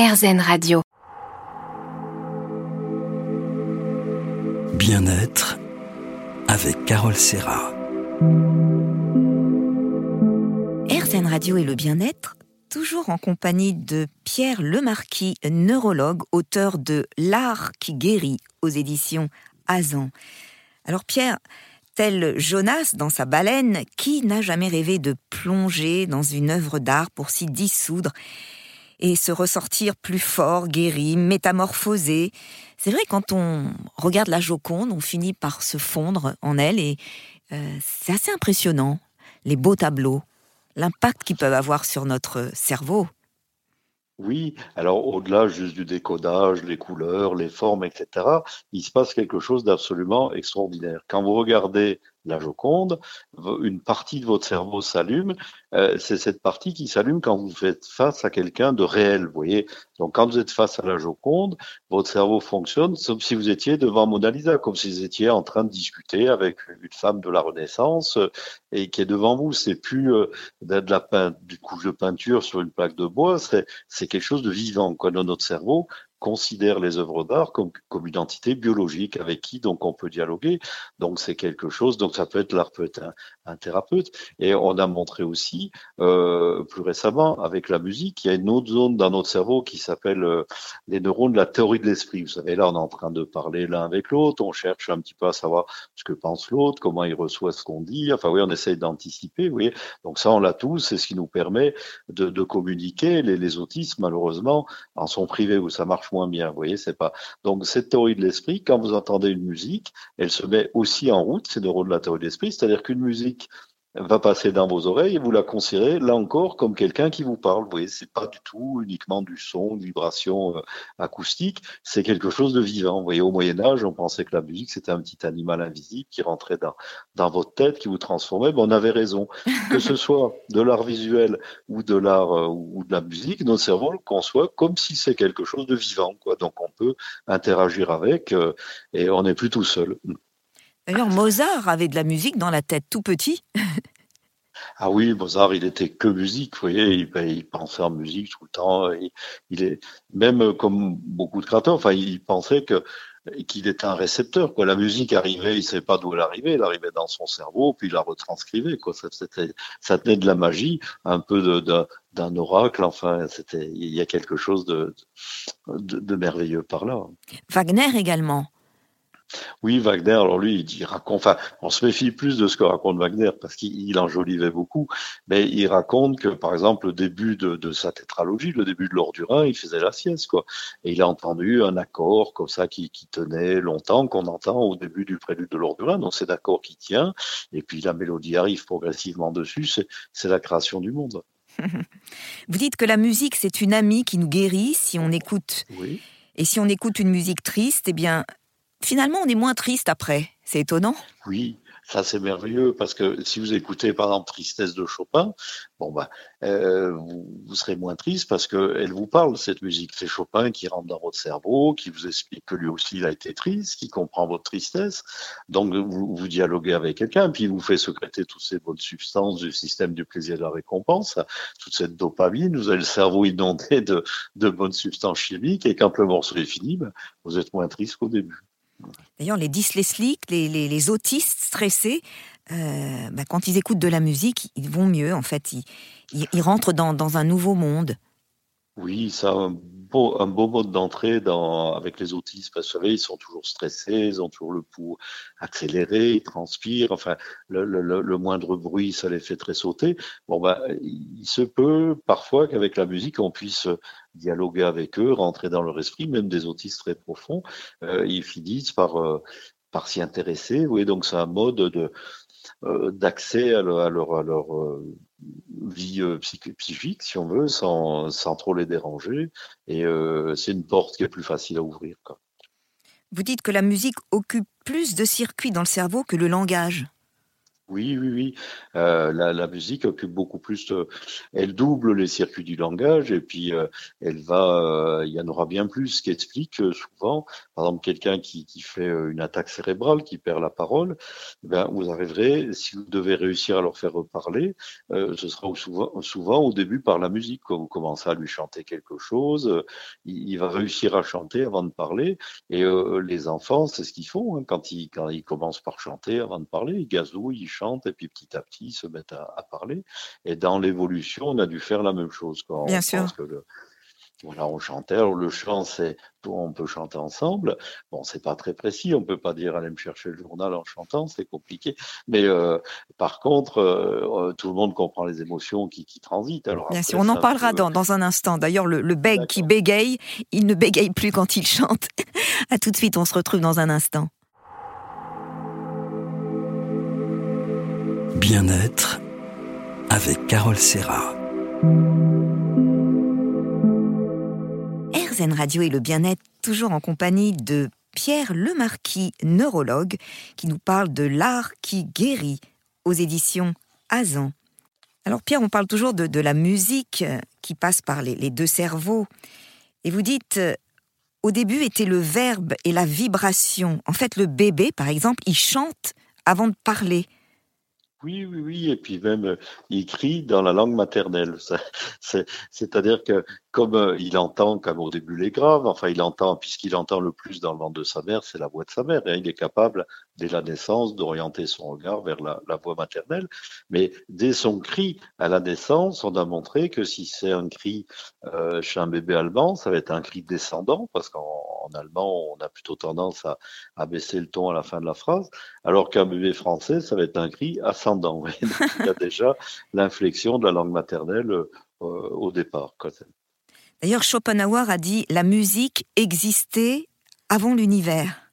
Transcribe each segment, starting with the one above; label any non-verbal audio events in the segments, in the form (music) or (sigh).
RZN Radio. Bien-être avec Carole Serra. RZN Radio et le bien-être, toujours en compagnie de Pierre Lemarquis, neurologue, auteur de L'art qui guérit aux éditions Azan. Alors Pierre, tel Jonas dans sa baleine, qui n'a jamais rêvé de plonger dans une œuvre d'art pour s'y dissoudre? Et se ressortir plus fort, guéri, métamorphosé C'est vrai, quand on regarde la Joconde, on finit par se fondre en elle et euh, c'est assez impressionnant, les beaux tableaux, l'impact qu'ils peuvent avoir sur notre cerveau. Oui, alors au-delà juste du décodage, les couleurs, les formes, etc., il se passe quelque chose d'absolument extraordinaire. Quand vous regardez la Joconde, une partie de votre cerveau s'allume. Euh, c'est cette partie qui s'allume quand vous faites face à quelqu'un de réel. Vous voyez, donc quand vous êtes face à la Joconde, votre cerveau fonctionne comme si vous étiez devant Mona Lisa, comme si vous étiez en train de discuter avec une femme de la Renaissance euh, et qui est devant vous. C'est plus euh, de la peint, du couche de peinture sur une plaque de bois, c'est quelque chose de vivant quoi, dans notre cerveau considère les œuvres d'art comme, comme une entité biologique avec qui donc on peut dialoguer. Donc c'est quelque chose. Donc ça peut être l'art peut être un, thérapeute. Et on a montré aussi euh, plus récemment avec la musique, il y a une autre zone dans notre cerveau qui s'appelle euh, les neurones de la théorie de l'esprit. Vous savez là on est en train de parler l'un avec l'autre, on cherche un petit peu à savoir ce que pense l'autre, comment il reçoit ce qu'on dit. Enfin oui on essaye d'anticiper. Vous voyez. Donc ça on l'a tous. C'est ce qui nous permet de, de communiquer. Les, les autistes malheureusement en sont privés où ça marche moins bien. Vous voyez, c'est pas. Donc, cette théorie de l'esprit, quand vous entendez une musique, elle se met aussi en route, le rôle de la théorie de l'esprit, c'est-à-dire qu'une musique va passer dans vos oreilles et vous la considérez là encore comme quelqu'un qui vous parle. Vous voyez, c'est pas du tout uniquement du son, une vibration euh, acoustique, c'est quelque chose de vivant. Vous voyez, au Moyen Âge, on pensait que la musique c'était un petit animal invisible qui rentrait dans dans votre tête, qui vous transformait. Mais on avait raison. Que ce (laughs) soit de l'art visuel ou de l'art euh, ou de la musique, notre cerveau le conçoit comme si c'est quelque chose de vivant. Quoi. Donc on peut interagir avec euh, et on n'est plus tout seul. D'ailleurs, Mozart avait de la musique dans la tête tout petit. Ah oui, Mozart, il était que musique, vous voyez, il, il pensait en musique tout le temps. Il, est même comme beaucoup de créateurs, enfin, il pensait que qu'il était un récepteur. Quoi. La musique arrivait, il ne savait pas d'où elle arrivait, elle arrivait dans son cerveau, puis il la retranscrivait. Quoi. Ça, ça tenait de la magie, un peu d'un oracle. Enfin, c'était, il y a quelque chose de, de merveilleux par là. Wagner également. Oui, Wagner, alors lui, il raconte, enfin, on se méfie plus de ce que raconte Wagner parce qu'il enjolivait beaucoup, mais il raconte que, par exemple, le début de, sa tétralogie, le début de l'or du Rhin, il faisait la sieste, quoi. Et il a entendu un accord comme ça qui, tenait longtemps, qu'on entend au début du prélude de l'or du Rhin, donc c'est l'accord qui tient, et puis la mélodie arrive progressivement dessus, c'est la création du monde. Vous dites que la musique, c'est une amie qui nous guérit si on écoute. Oui. Et si on écoute une musique triste, eh bien, finalement, on est moins triste après. C'est étonnant. Oui, ça c'est merveilleux parce que si vous écoutez par exemple Tristesse de Chopin, bon bah euh, vous, serez moins triste parce que elle vous parle cette musique. C'est Chopin qui rentre dans votre cerveau, qui vous explique que lui aussi il a été triste, qui comprend votre tristesse. Donc vous, vous dialoguez avec quelqu'un, puis il vous fait secréter toutes ces bonnes substances du système du plaisir et de la récompense, toute cette dopamine. Vous avez le cerveau inondé de, de bonnes substances chimiques et quand le morceau est fini, ben, vous êtes moins triste qu'au début. D'ailleurs, les dyslexiques, les, les, autistes stressés, euh, bah, quand ils écoutent de la musique, ils vont mieux, en fait. Ils, rentrent dans, un nouveau monde. Oui, a un beau, un beau mode d'entrée avec les autistes. Parce que vous savez, ils sont toujours stressés, ils ont toujours le pouls accéléré, ils transpirent. Enfin, le, moindre bruit, ça les fait très sauter. Bon, ben, il se peut parfois qu'avec la musique, on puisse dialoguer avec eux, rentrer dans leur esprit, même des autistes très profonds, euh, ils finissent par, euh, par s'y intéresser. Oui, donc c'est un mode de euh, d'accès à, leur, à leur, vie psychique, si on veut, sans, sans trop les déranger. Et c'est une porte qui est plus facile à ouvrir. Vous dites que la musique occupe plus de circuits dans le cerveau que le langage. Oui, oui, oui. Euh, la, musique occupe beaucoup plus. elle double les circuits du langage et puis euh, elle va. Euh, il y en aura bien plus qui explique souvent. Par exemple, quelqu'un qui, qui, fait une attaque cérébrale, qui perd la parole, eh ben vous arriverez, si vous devez réussir à leur faire reparler, ce sera souvent, souvent au début par la musique. Quand vous commencez à lui chanter quelque chose, il, il va réussir à chanter avant de parler. Et les enfants, c'est ce qu'ils font hein, quand ils quand ils commencent par chanter avant de parler, ils gazouillent, ils et puis petit à petit se mettent à, parler. Et dans l'évolution, on a dû faire la même chose. Quand Bien on sûr. que le, voilà, on chantait. Alors le chant, c'est on peut chanter ensemble. Bon, c'est pas très précis. On peut pas dire allez me chercher le journal en chantant, c'est compliqué. Mais euh, par contre, euh, euh, tout le monde comprend les émotions qui, qui transitent. Alors Bien sûr, on en parlera dans, dans, un instant. D'ailleurs, le, le bègue qui bégaye, il ne bégaye plus quand il chante. (laughs) à tout de suite, on se retrouve dans un instant. Bien-être avec Carole Serra. RZN Radio et le bien-être, toujours en compagnie de Pierre Lemarquis, neurologue, qui nous parle de l'art qui guérit aux éditions Azan. Alors Pierre, on parle toujours de, la musique qui passe par les, les, deux cerveaux. Et vous dites, euh, au début était le verbe et la vibration. En fait, le bébé, par exemple, il chante avant de parler. Oui, oui, oui, et puis même euh, il crie dans la langue maternelle. C'est-à-dire que comme euh, il entend, comme au début les graves, enfin il entend, puisqu'il entend le plus dans le ventre de sa mère, c'est la voix de sa mère, et il est capable, dès la naissance, d'orienter son regard vers la, voix maternelle. Mais dès son cri à la naissance, on a montré que si c'est un cri euh, chez un bébé allemand, ça va être un cri descendant, parce qu'en allemand, on a plutôt tendance à, à, baisser le ton à la fin de la phrase, alors qu'un bébé français, ça va être un cri ascendant. (laughs) il y a déjà l'inflexion de la langue maternelle euh, au départ. D'ailleurs, Schopenhauer a dit la musique existait avant l'univers.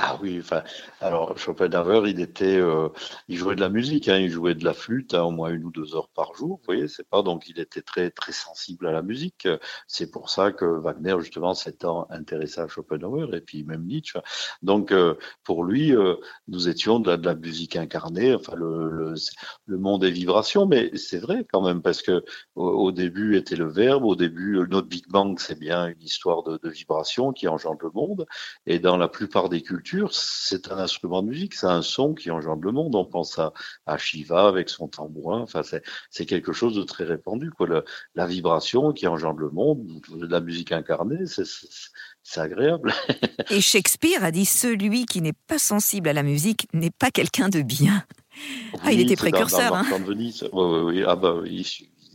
Ah oui, enfin, alors Schopenhauer, il était, euh, il jouait de la musique, hein, il jouait de la flûte hein, au moins une ou deux heures par jour. Vous voyez, c'est pas donc il était très très sensible à la musique. C'est pour ça que Wagner justement s'étant intéressé à Schopenhauer et puis même Nietzsche. Donc euh, pour lui, euh, nous étions de la, de la, musique incarnée, enfin le, le, le monde des vibrations, mais c'est vrai quand même parce que au, début était le verbe, au début notre Big Bang c'est bien une histoire de, de vibration qui engendre le monde et dans la plupart des cultures c'est un instrument de musique, c'est un son qui engendre le monde. On pense à, Shiva avec son tambourin. Enfin, c'est quelque chose de très répandu. Quoi. la vibration qui engendre le monde, de la musique incarnée, c'est agréable. (laughs) Et Shakespeare a dit celui qui n'est pas sensible à la musique n'est pas quelqu'un de bien. ah, il était précurseur. Dans, hein. Venise. Oui, oui, Ah bah,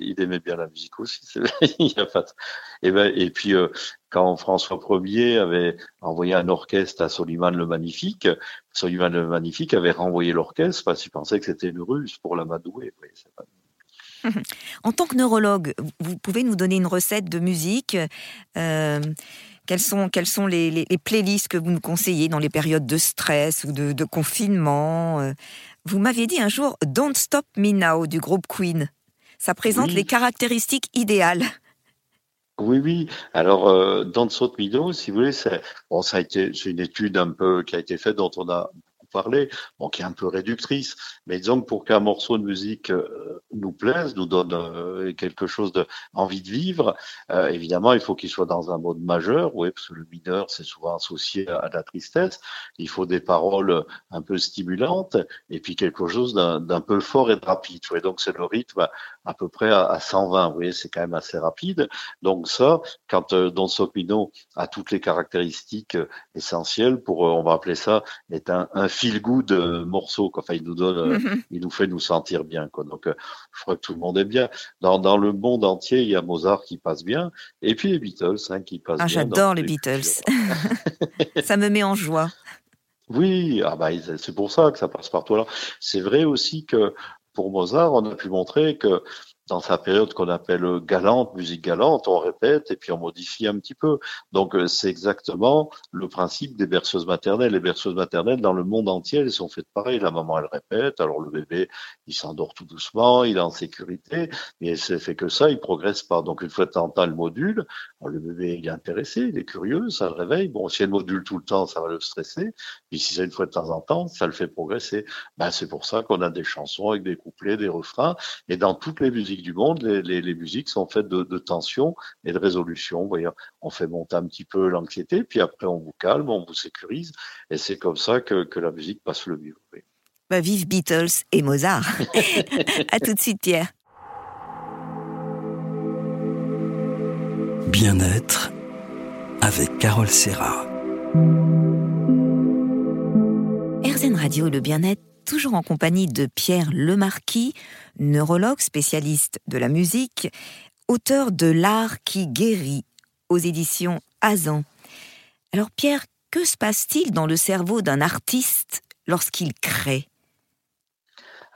il aimait bien la musique aussi. et, (laughs) ben, et puis, euh, quand François Ier avait envoyé un orchestre à Soliman le Magnifique, Soliman le Magnifique avait renvoyé l'orchestre parce qu'il pensait que c'était une ruse pour l'amadouer. (laughs) En tant que neurologue, vous pouvez nous donner une recette de musique euh, quelles sont, les, playlists que vous nous conseillez dans les périodes de stress ou de, de confinement euh? Vous m'aviez dit un jour Don't Stop Me Now du groupe Queen. Ça présente les caractéristiques idéales. Oui, oui. Alors, euh, dans Saute Mido, si vous voulez, c'est bon, ça a été, c'est une étude un peu qui a été faite dont on a parler, bon, qui est un peu réductrice, mais disons que pour qu'un morceau de musique euh, nous plaise, nous donne euh, quelque chose de envie de vivre, euh, évidemment, il faut qu'il soit dans un mode majeur, oui, parce que le mineur, c'est souvent associé à, la tristesse. Il faut des paroles un peu stimulantes et puis quelque chose d'un peu fort et de rapide. Oui, donc c'est le rythme à, peu près à, 120. Vous voyez, c'est quand même assez rapide. Donc ça, quand Don Sopino a toutes les caractéristiques essentielles pour, on va appeler ça, est un, un feel good euh, morceau. Enfin, il nous donne, mhm. il nous fait nous sentir bien. Quoi. Donc, euh, je crois que tout le monde est bien. Dans, dans le monde entier, il y a Mozart qui passe bien, et puis les Beatles hein, qui passent ah, bien. J'adore les Beatles. (laughs) ça me met en joie. Oui, ah bah, c'est pour ça que ça passe partout. Alors, c'est vrai aussi que pour Mozart, on a pu montrer que dans sa période qu'on appelle galante, musique galante, on répète et puis on modifie un petit peu. Donc euh, c'est exactement le principe des berceuses maternelles. Les berceuses maternelles dans le monde entier, elles sont faites pareil. La maman, elle répète, alors le bébé, il s'endort tout doucement, il est en sécurité, mais c'est fait que ça, il progresse pas. Donc une fois de temps le module, le bébé il est intéressé, il est curieux, ça le réveille. Bon, si elle module tout le temps, ça va le stresser. Puis si c'est une fois de temps en temps, ça le fait progresser. Ben, c'est pour ça qu'on a des chansons avec des couplets, des refrains. Et dans toutes les musiques du monde, les, les, musiques sont faites de, de, tension et de résolution. Vous voyez, on fait monter un petit peu l'anxiété, puis après on vous calme, on vous sécurise. Et c'est comme ça que, que, la musique passe le mieux. Bah, vive Beatles et Mozart. (laughs) à tout de suite, Pierre. Bien-être avec Carole Serra. RZN Radio, le bien-être, toujours en compagnie de Pierre Lemarquis, neurologue spécialiste de la musique, auteur de L'art qui guérit aux éditions Azan. Alors Pierre, que se passe-t-il dans le cerveau d'un artiste lorsqu'il crée?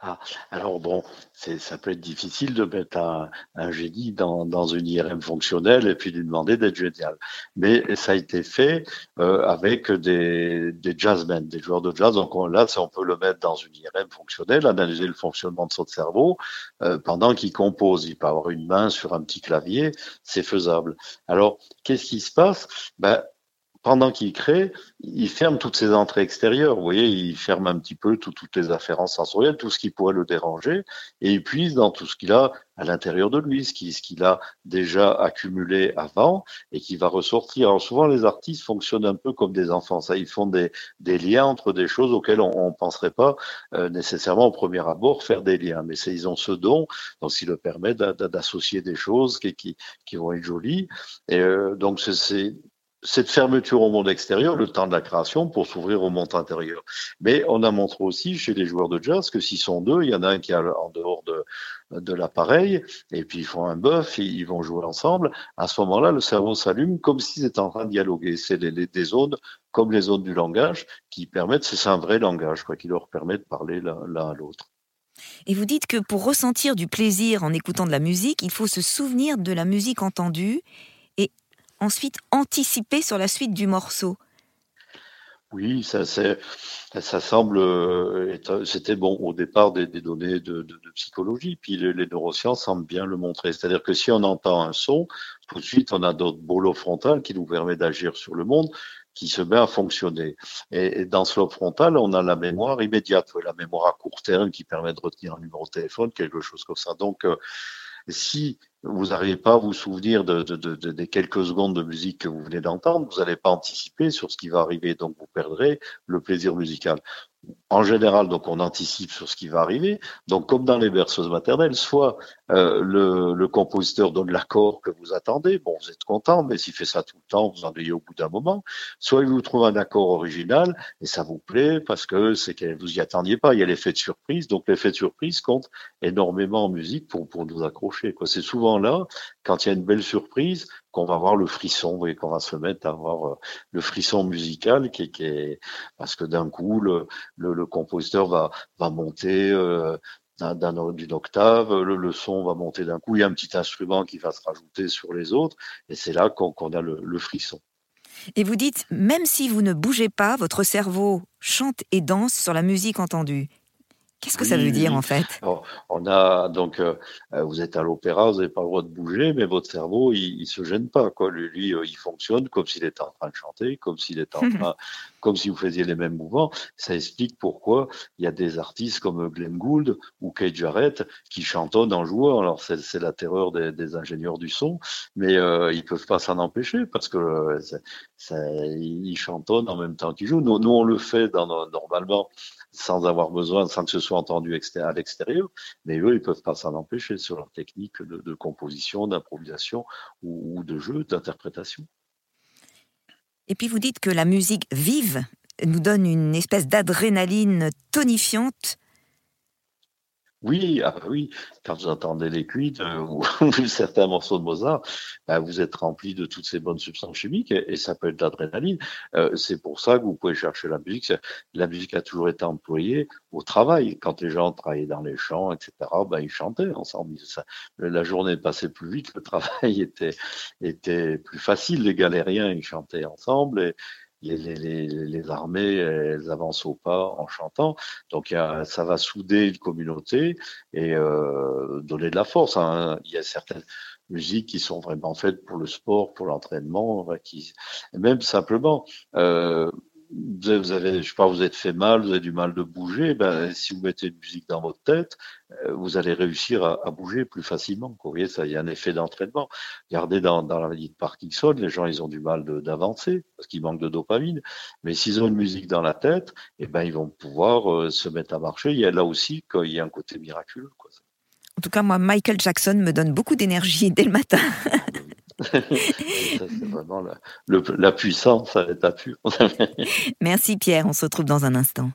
Ah, alors bon, ça peut être difficile de mettre un, un génie dans, dans, une IRM fonctionnelle et puis lui demander d'être génial. Mais ça a été fait euh, avec des, des jazzmen, des joueurs de jazz. Donc là, on peut le mettre dans une IRM fonctionnelle, analyser le fonctionnement de son cerveau euh, pendant qu'il compose. Il peut avoir une main sur un petit clavier, c'est faisable. Alors, qu'est-ce qui se passe? Ben, pendant qu'il crée, il ferme toutes ses entrées extérieures. Vous voyez, il ferme un petit peu toutes les afférences sensorielles, tout ce qui pourrait le déranger, et il puise dans tout ce qu'il a à l'intérieur de lui, ce qu'il a déjà accumulé avant et qui va ressortir. Alors souvent, les artistes fonctionnent un peu comme des enfants. Ça, ils font des, liens entre des choses auxquelles on ne penserait pas euh, nécessairement au premier abord faire des liens. Mais ils ont ce don, donc qui leur permet d'associer des choses qui, qui, qui, vont être jolies. Et euh, donc c'est cette fermeture au monde extérieur, le temps de la création pour s'ouvrir au monde intérieur. Mais on a montré aussi chez les joueurs de jazz que s'ils sont deux, il y en a un qui est en dehors de, de l'appareil, et puis ils font un bœuf, ils vont jouer ensemble. À ce moment-là, le cerveau s'allume comme s'ils étaient en train de dialoguer. C'est des zones comme les zones du langage qui permettent, c'est un vrai langage, quoi, qui leur permet de parler l'un à l'autre. Et vous dites que pour ressentir du plaisir en écoutant de la musique, il faut se souvenir de la musique entendue ensuite anticiper sur la suite du morceau. Oui, ça, semble, euh, c'était bon au départ des, données de, psychologie, puis les, neurosciences semblent bien le montrer. C'est-à-dire que si on entend un son, tout de suite on a d'autres bolos frontal qui nous permet d'agir sur le monde, qui se met à fonctionner. Et, dans ce lobe frontal, on a la mémoire immédiate, la mémoire à court terme qui permet de retenir un numéro de téléphone, quelque chose comme ça. Donc, euh, si vous n'arrivez pas à vous souvenir de, des quelques secondes de musique que vous venez d'entendre, vous n'allez pas anticiper sur ce qui va arriver, donc vous perdrez le plaisir musical. En général, donc on anticipe sur ce qui va arriver. Donc comme dans les berceuses maternelles, soit euh, le, compositeur donne l'accord que vous attendez, bon vous êtes content, mais s'il fait ça tout le temps, vous en ayez au bout d'un moment. Soit il vous trouve un accord original et ça vous plaît parce que c'est que vous y attendiez pas. Il y a l'effet de surprise, donc l'effet de surprise compte énormément en musique pour pour nous accrocher. Quoi, c'est souvent là, quand il y a une belle surprise, qu'on va avoir le frisson, et qu'on va se mettre à avoir euh, le frisson musical qui, est parce que d'un coup le, compositeur va va monter euh, d'une octave, le, son va monter d'un coup, il y a un petit instrument qui va se rajouter sur les autres, et c'est là qu'on a le frisson. Et vous dites, même si vous ne bougez pas, votre cerveau chante et danse sur la musique entendue. Qu'est-ce que ça veut dire en fait? On a donc, euh, euh, vous êtes à l'opéra, vous n'avez pas le droit de bouger, mais votre cerveau, il, il se gêne pas. Quoi. Lui, lui euh, il fonctionne comme s'il était en train de chanter, comme s'il était en (laughs) train, comme si vous faisiez les mêmes mouvements. Ça explique pourquoi il y a des artistes comme Glenn Gould ou Kate Jarrett qui chantonnent en jouant. Alors c'est la terreur des, des, ingénieurs du son, mais euh, ils peuvent pas s'en empêcher parce que ça, ils chantonnent en même temps qu'ils jouent. Nous, nous, on le fait dans, normalement sans avoir besoin, sans que ce soit entendu à l'extérieur, mais eux, ils peuvent pas s'en empêcher sur leur technique de, composition, d'improvisation ou, de jeu, d'interprétation. Et puis vous dites que la musique vive nous donne une espèce d'adrénaline tonifiante Oui, ah bah oui, quand vous entendez les cuites euh, (laughs) ou, certains morceaux de Mozart, bah, vous êtes rempli de toutes ces bonnes substances chimiques et, ça peut être l'adrénaline. Euh, c'est pour ça que vous pouvez chercher la musique. La musique a toujours été employée au travail. Quand les gens travaillaient dans les champs, etc., bah, ils chantaient ensemble. Ça, la journée passait plus vite, le (laughs) travail était, était plus facile. Les galériens, ils chantaient ensemble les, les, les, armées, elles avancent au pas en chantant. Donc, ça va souder une communauté et euh, donner de la force. Hein. Il y a certaines musiques qui sont vraiment faites pour le sport, pour l'entraînement, qui, même simplement. Euh, vous avez, je sais pas, vous êtes fait mal, vous avez du mal de bouger, ben, si vous mettez une musique dans votre tête, euh, vous allez réussir à, à, bouger plus facilement. Vous voyez, ça, il y a un effet d'entraînement. Regardez dans, dans la maladie de Parkinson, les gens, ils ont du mal d'avancer parce qu'ils manquent de dopamine. Mais s'ils ont une musique dans la tête, eh ben, ils vont pouvoir euh, se mettre à marcher. Il y a là aussi, il y a un côté miraculeux. Quoi. En tout cas, moi, Michael Jackson me donne beaucoup d'énergie dès le matin. C'est (laughs) vraiment la, la puissance à l'état pur. Merci Pierre, on se retrouve dans un instant.